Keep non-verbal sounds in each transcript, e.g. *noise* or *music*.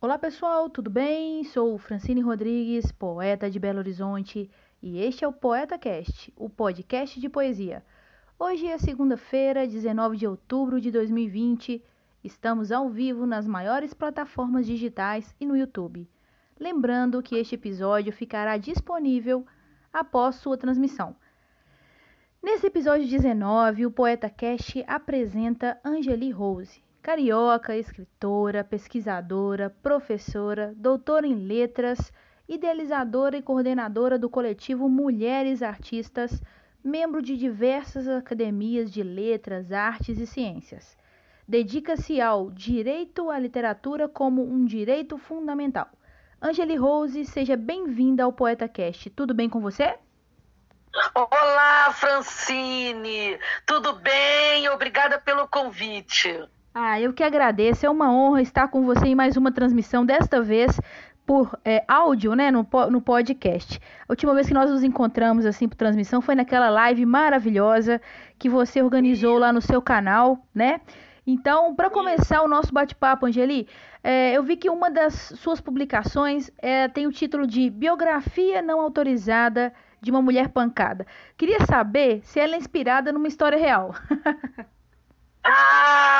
Olá pessoal, tudo bem? Sou Francine Rodrigues, poeta de Belo Horizonte, e este é o Poeta Cast, o podcast de poesia. Hoje é segunda-feira, 19 de outubro de 2020. Estamos ao vivo nas maiores plataformas digitais e no YouTube. Lembrando que este episódio ficará disponível após sua transmissão. Nesse episódio 19, o Poeta Cast apresenta Angeli Rose, carioca, escritora, pesquisadora, professora, doutora em letras, idealizadora e coordenadora do coletivo Mulheres Artistas, membro de diversas academias de letras, artes e ciências. Dedica-se ao direito à literatura como um direito fundamental. Angeli Rose, seja bem-vinda ao Poeta Cast. Tudo bem com você? Olá, Francine. Tudo bem? Obrigada pelo convite. Ah, eu que agradeço. É uma honra estar com você em mais uma transmissão, desta vez por é, áudio, né, no, no podcast. A última vez que nós nos encontramos assim por transmissão foi naquela live maravilhosa que você organizou lá no seu canal, né? Então, para começar o nosso bate-papo, Angeli, é, eu vi que uma das suas publicações é, tem o título de Biografia Não Autorizada de uma Mulher Pancada. Queria saber se ela é inspirada numa história real. *laughs* Ah!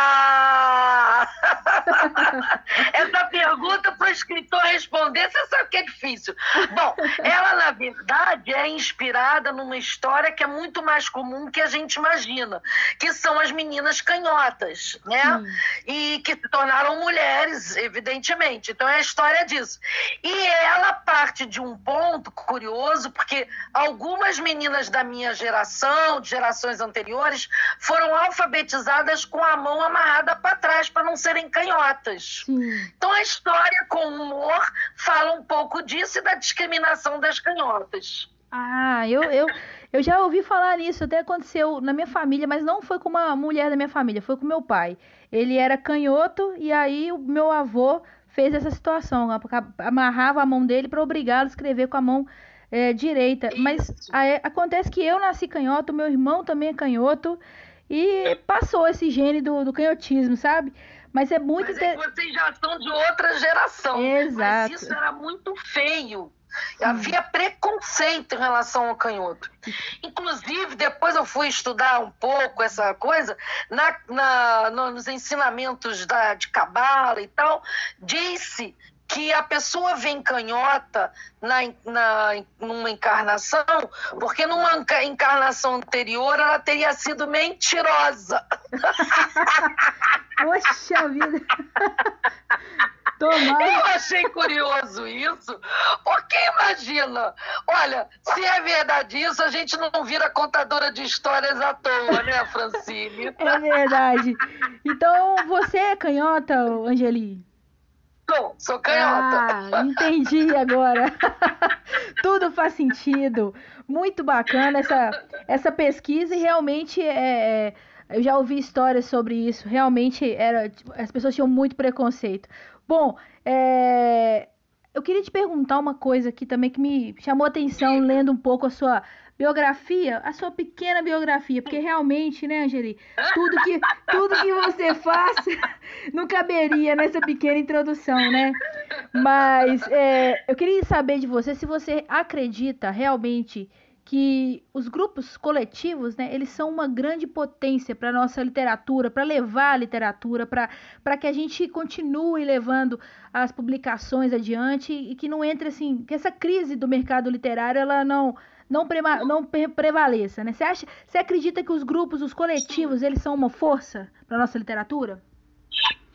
*laughs* Essa pergunta para o escritor responder, você sabe que é difícil. Bom, ela, na verdade, é inspirada numa história que é muito mais comum que a gente imagina, que são as meninas canhotas, né? Hum. E que se tornaram mulheres, evidentemente. Então é a história disso. E ela parte de um ponto curioso, porque algumas meninas da minha geração, de gerações anteriores, foram alfabetizadas com a mão amarrada para trás para não serem canhotas. Sim. Então a história com humor fala um pouco disso e da discriminação das canhotas. Ah, eu, eu, eu já ouvi falar nisso, até aconteceu na minha família, mas não foi com uma mulher da minha família, foi com meu pai. Ele era canhoto e aí o meu avô fez essa situação, amarrava a mão dele para obrigá-lo a escrever com a mão é, direita. Mas aí, acontece que eu nasci canhoto, meu irmão também é canhoto, e passou esse gene do, do canhotismo, sabe? Mas é muito. Mas é vocês já são de outra geração. Exato. Mas isso era muito feio. Sim. Havia preconceito em relação ao canhoto. Inclusive, depois eu fui estudar um pouco essa coisa, na, na, nos ensinamentos da, de cabala e tal, disse que a pessoa vem canhota na, na, numa encarnação, porque numa encarnação anterior ela teria sido mentirosa. *laughs* Poxa vida! *laughs* Tomara. Eu achei curioso isso, porque imagina, olha, se é verdade isso, a gente não vira contadora de histórias à toa, né, Francine? É verdade. Então, você é canhota, Angeli? Sou, canhota. Ah, entendi agora. *laughs* Tudo faz sentido. Muito bacana essa, essa pesquisa e realmente é, é, eu já ouvi histórias sobre isso. Realmente era, as pessoas tinham muito preconceito. Bom, é, eu queria te perguntar uma coisa aqui também que me chamou a atenção lendo um pouco a sua biografia, a sua pequena biografia, porque realmente, né, Angeli, tudo que, tudo que você faz *laughs* não caberia nessa pequena introdução, né? Mas é, eu queria saber de você se você acredita realmente que os grupos coletivos, né, eles são uma grande potência para a nossa literatura, para levar a literatura, para que a gente continue levando as publicações adiante e que não entre assim, que essa crise do mercado literário ela não não, preva não prevaleça, né? Você acha, você acredita que os grupos, os coletivos, eles são uma força para nossa literatura?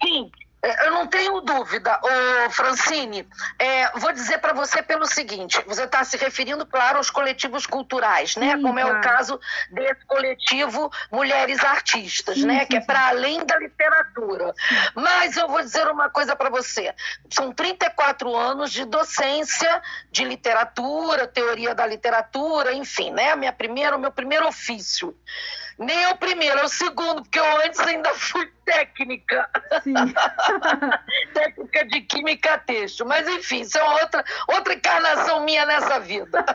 Sim, eu não tenho dúvida, Ô, Francine. É, vou dizer para você pelo seguinte: você está se referindo, claro, aos coletivos culturais, né? Sim, Como claro. é o caso desse coletivo Mulheres Artistas, sim, né? Sim, que é para além da literatura. Mas eu vou dizer uma coisa para você: são 34 anos de docência de literatura, teoria da literatura, enfim, né? Minha primeira, o meu primeiro ofício. Nem é o primeiro, é o segundo, porque eu antes ainda fui técnica. *laughs* técnica de química têxtil. Mas, enfim, isso é outra, outra encarnação minha nessa vida.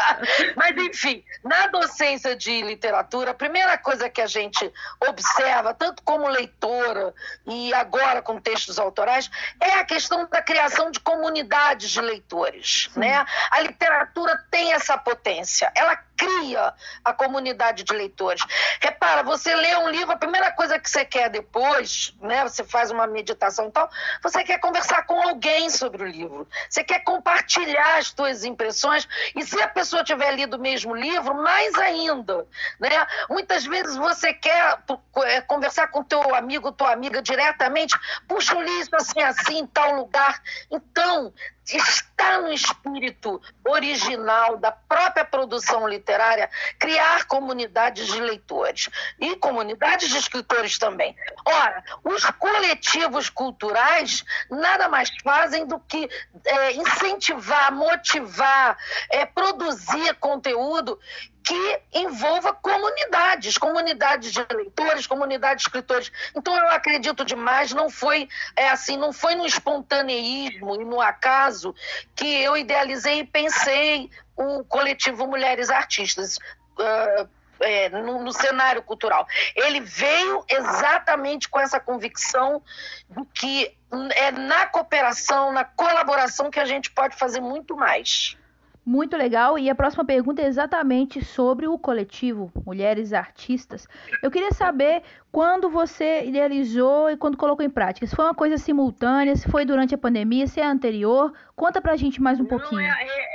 *laughs* Mas, enfim, na docência de literatura, a primeira coisa que a gente observa, tanto como leitora e agora com textos autorais, é a questão da criação de comunidades de leitores. Né? A literatura tem essa potência. Ela cria a comunidade de leitores. Repara, você lê um livro, a primeira coisa que você quer depois, né, você faz uma meditação e tal, você quer conversar com alguém sobre o livro. Você quer compartilhar as suas impressões e se a pessoa tiver lido o mesmo livro, mais ainda, né? Muitas vezes você quer é, conversar com teu amigo, tua amiga diretamente, puxa, eu li isso assim, assim, em tal lugar. Então, está no espírito original da própria produção literária criar comunidades de leitores e comunidades de escritores também. Ora, os coletivos culturais nada mais fazem do que é, incentivar, motivar, é, produzir conteúdo que envolva comunidades, comunidades de leitores, comunidades de escritores. Então eu acredito demais, não foi é assim, não foi no espontaneísmo e no acaso que eu idealizei e pensei o coletivo Mulheres Artistas. Uh, é, no, no, cenário cultural. Ele veio exatamente com essa convicção de que é na cooperação, na colaboração que a gente pode fazer muito mais. Muito legal. E a próxima pergunta é exatamente sobre o coletivo Mulheres Artistas. Eu queria saber quando você idealizou e quando colocou em prática. Se foi uma coisa simultânea, se foi durante a pandemia, se é anterior. Conta pra gente mais um pouquinho. Não, é, é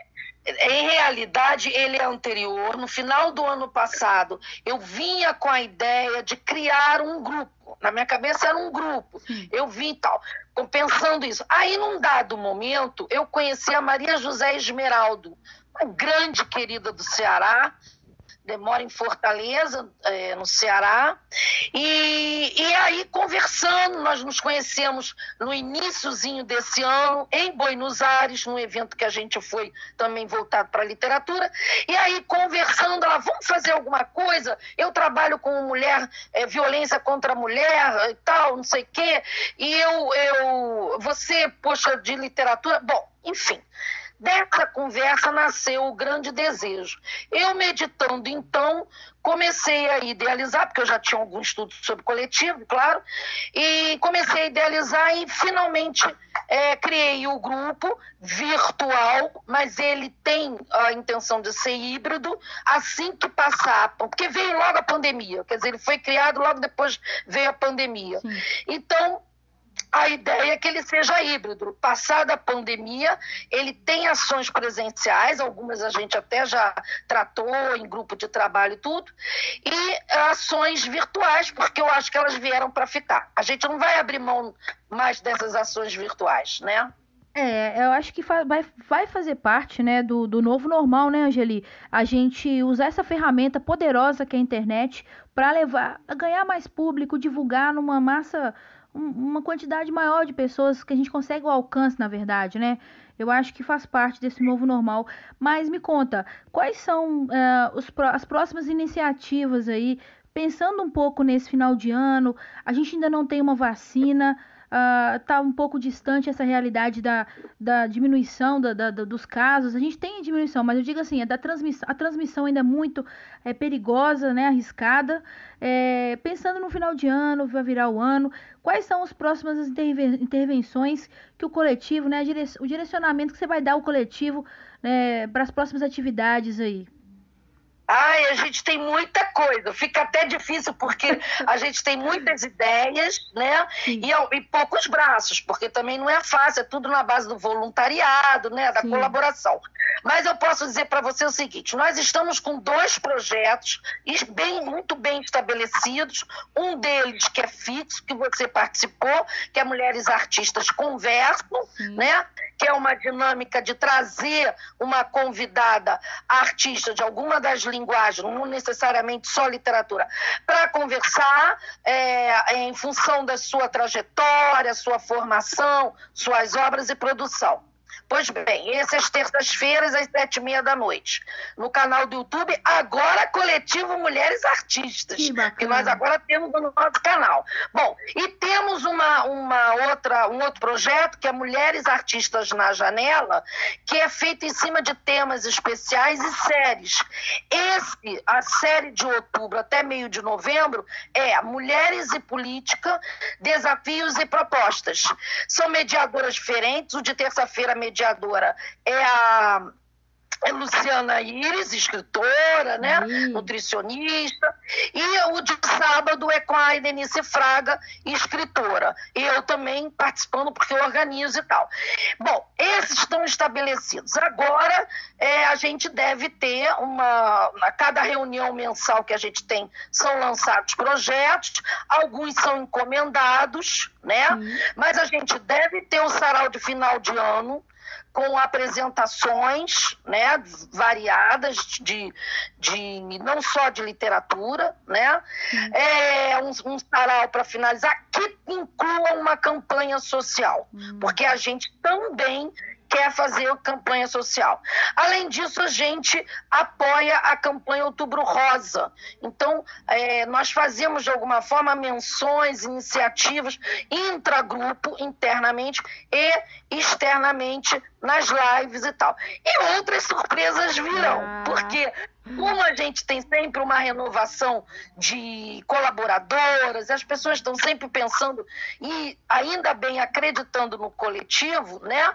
em realidade, ele é anterior. No final do ano passado, eu vinha com a ideia de criar um grupo. Na minha cabeça era um grupo. Eu vim tal, pensando isso. Aí, num dado momento, eu conheci a Maria José Esmeraldo, uma grande querida do Ceará, mora em Fortaleza, é, no Ceará. E, e aí, conversando, nós nos conhecemos no iníciozinho desse ano, em Buenos Aires, num evento que a gente foi também voltado para a literatura. E aí, conversando, ela, vamos fazer alguma coisa? Eu trabalho com mulher, é, violência contra a mulher e tal, não sei o quê. E eu, eu, você, poxa, de literatura. Bom, enfim. Dessa conversa nasceu o grande desejo. Eu, meditando, então, comecei a idealizar, porque eu já tinha algum estudo sobre coletivo, claro, e comecei a idealizar e finalmente é, criei o grupo virtual, mas ele tem a intenção de ser híbrido assim que passar, porque veio logo a pandemia, quer dizer, ele foi criado logo depois veio a pandemia. Sim. Então, a ideia é que ele seja híbrido. Passada a pandemia, ele tem ações presenciais, algumas a gente até já tratou em grupo de trabalho e tudo, e ações virtuais, porque eu acho que elas vieram para ficar. A gente não vai abrir mão mais dessas ações virtuais, né? É, eu acho que vai, fazer parte, né, do, do novo normal, né, Angeli? A gente usar essa ferramenta poderosa que é a internet para levar, ganhar mais público, divulgar numa massa uma quantidade maior de pessoas que a gente consegue o alcance, na verdade, né? Eu acho que faz parte desse novo normal. Mas me conta, quais são uh, os, as próximas iniciativas aí? Pensando um pouco nesse final de ano, a gente ainda não tem uma vacina está uh, um pouco distante essa realidade da, da diminuição da, da, dos casos. A gente tem diminuição, mas eu digo assim, a, da transmissão, a transmissão ainda é muito é, perigosa, né, arriscada. É, pensando no final de ano, vai virar o ano, quais são as próximas intervenções que o coletivo, né, o direcionamento que você vai dar ao coletivo né, para as próximas atividades aí? Ai, a gente tem muita coisa. Fica até difícil porque a gente tem muitas ideias, né? E, e, poucos braços, porque também não é fácil, é tudo na base do voluntariado, né? Da Sim. colaboração. Mas eu posso dizer para você o seguinte: nós estamos com dois projetos bem, muito bem estabelecidos. Um deles que é fixo, que você participou, que é Mulheres Artistas Conversam, Sim. né? Que é uma dinâmica de trazer uma convidada artista de alguma das línguas linguagem, não necessariamente só literatura, para conversar é, em função da sua trajetória, sua formação, suas obras e produção. Pois bem, essas terças-feiras, às sete e meia da noite, no canal do YouTube, agora Coletivo Mulheres Artistas, que, que nós agora temos no nosso canal. Bom, e temos uma, uma outra, um outro projeto que é Mulheres Artistas na Janela, que é feito em cima de temas especiais e séries. Esse, a série de outubro até meio de novembro, é Mulheres e Política, Desafios e Propostas. São mediadoras diferentes, o de terça-feira mediadora é a é Luciana Iris, escritora, né? nutricionista. E o de sábado é com a Denise Fraga, escritora. Eu também participando porque eu organizo e tal. Bom, esses estão estabelecidos. Agora é, a gente deve ter uma. A cada reunião mensal que a gente tem, são lançados projetos, alguns são encomendados, né? Mas a gente deve ter o sarau de final de ano com apresentações né, variadas de, de não só de literatura, né? É, um, um sarau para finalizar que inclua uma campanha social, hum. porque a gente também quer fazer campanha social. Além disso, a gente apoia a campanha Outubro Rosa. Então, é, nós fazemos de alguma forma menções, iniciativas intragrupo, internamente e externamente nas lives e tal. E outras surpresas virão, ah. porque como a gente tem sempre uma renovação de colaboradoras, as pessoas estão sempre pensando e ainda bem acreditando no coletivo, né?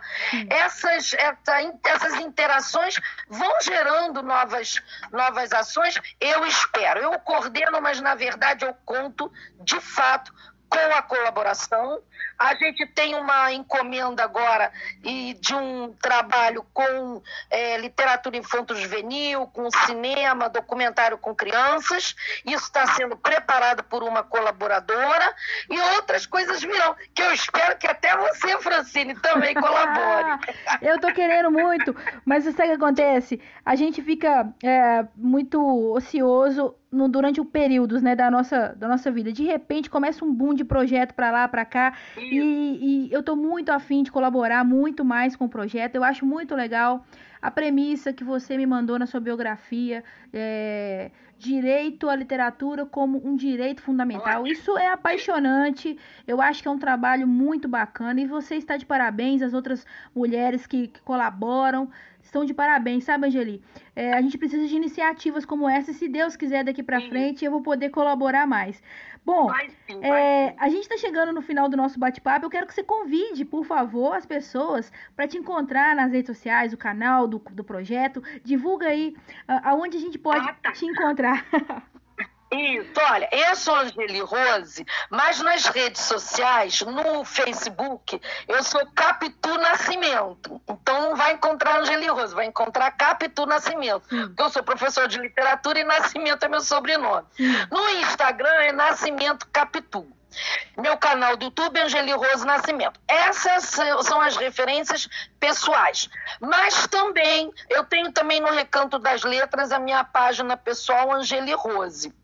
Essas, essa, essas interações vão gerando novas, novas ações. Eu espero. Eu coordeno, mas na verdade eu conto de fato com a colaboração. A gente tem uma encomenda agora e de um trabalho com é, literatura infanto-juvenil, com cinema, documentário com crianças. Isso está sendo preparado por uma colaboradora e outras coisas virão, que eu espero que até você, Francine, também colabore. *laughs* eu estou querendo muito, mas sabe o que acontece? A gente fica é, muito ocioso no, durante o período né, da, nossa, da nossa vida. De repente começa um boom de projeto para lá, para cá. E, e, eu tô muito afim de colaborar muito mais com o projeto. Eu acho muito legal a premissa que você me mandou na sua biografia. É, direito à literatura como um direito fundamental. Isso é apaixonante. Eu acho que é um trabalho muito bacana. E você está de parabéns, as outras mulheres que, que colaboram estão de parabéns, sabe, Angeli? É, a gente precisa de iniciativas como essa, e se Deus quiser daqui para frente, eu vou poder colaborar mais. Bom, vai sim, vai é, a gente está chegando no final do nosso bate-papo. Eu quero que você convide, por favor, as pessoas para te encontrar nas redes sociais, o canal do, do projeto. Divulga aí uh, aonde a gente pode ah, tá. te encontrar. *laughs* Isso, olha, eu sou Angeli Rose, mas nas redes sociais, no Facebook, eu sou Capitu Nascimento. Então não vai encontrar Angeli Rose, vai encontrar Capitu Nascimento. Porque eu sou professor de literatura e Nascimento é meu sobrenome. No Instagram é Nascimento Capitu. Meu canal do YouTube, Angeli Rose Nascimento. Essas são as referências pessoais. Mas também, eu tenho também no Recanto das Letras a minha página pessoal, Angeli Rose.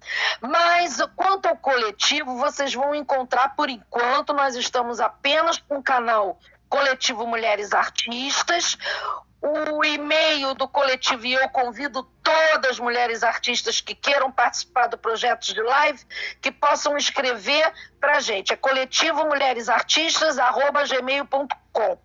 Mas quanto ao coletivo, vocês vão encontrar, por enquanto, nós estamos apenas com o canal Coletivo Mulheres Artistas o e-mail do coletivo e eu convido todas as mulheres artistas que queiram participar do projeto de live que possam escrever para a gente. É coletivo mulheresartistas@gmail.com.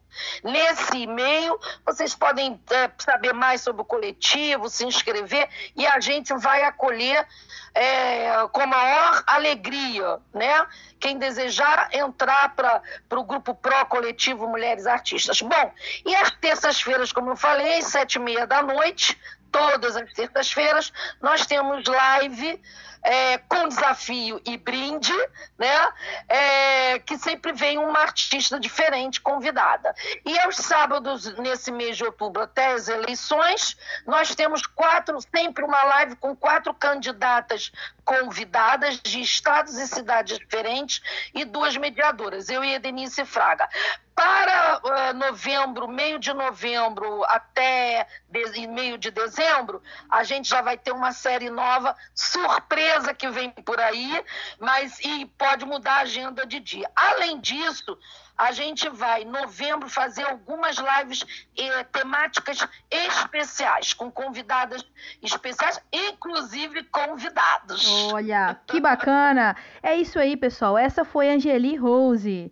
Nesse e-mail, vocês podem é, saber mais sobre o coletivo, se inscrever e a gente vai acolher é, com maior alegria, né? Quem desejar entrar para o grupo Pro Coletivo Mulheres Artistas. Bom, e as terças-feiras, como eu falei, sete e meia da noite, todas as terças-feiras, nós temos live é, com desafio e brinde, né? É, que sempre vem uma artista diferente convidada. E aos sábados, nesse mês de outubro, até as eleições, nós temos quatro, sempre uma live com quatro candidatas convidadas de estados e cidades diferentes e duas mediadoras, eu e a Denise Fraga para uh, novembro, meio de novembro até de, meio de dezembro, a gente já vai ter uma série nova, surpresa que vem por aí, mas e pode mudar a agenda de dia. Além disso, a gente vai, em novembro, fazer algumas lives eh, temáticas especiais, com convidadas especiais, inclusive convidados. Olha, que bacana! É isso aí, pessoal. Essa foi Angeli Rose.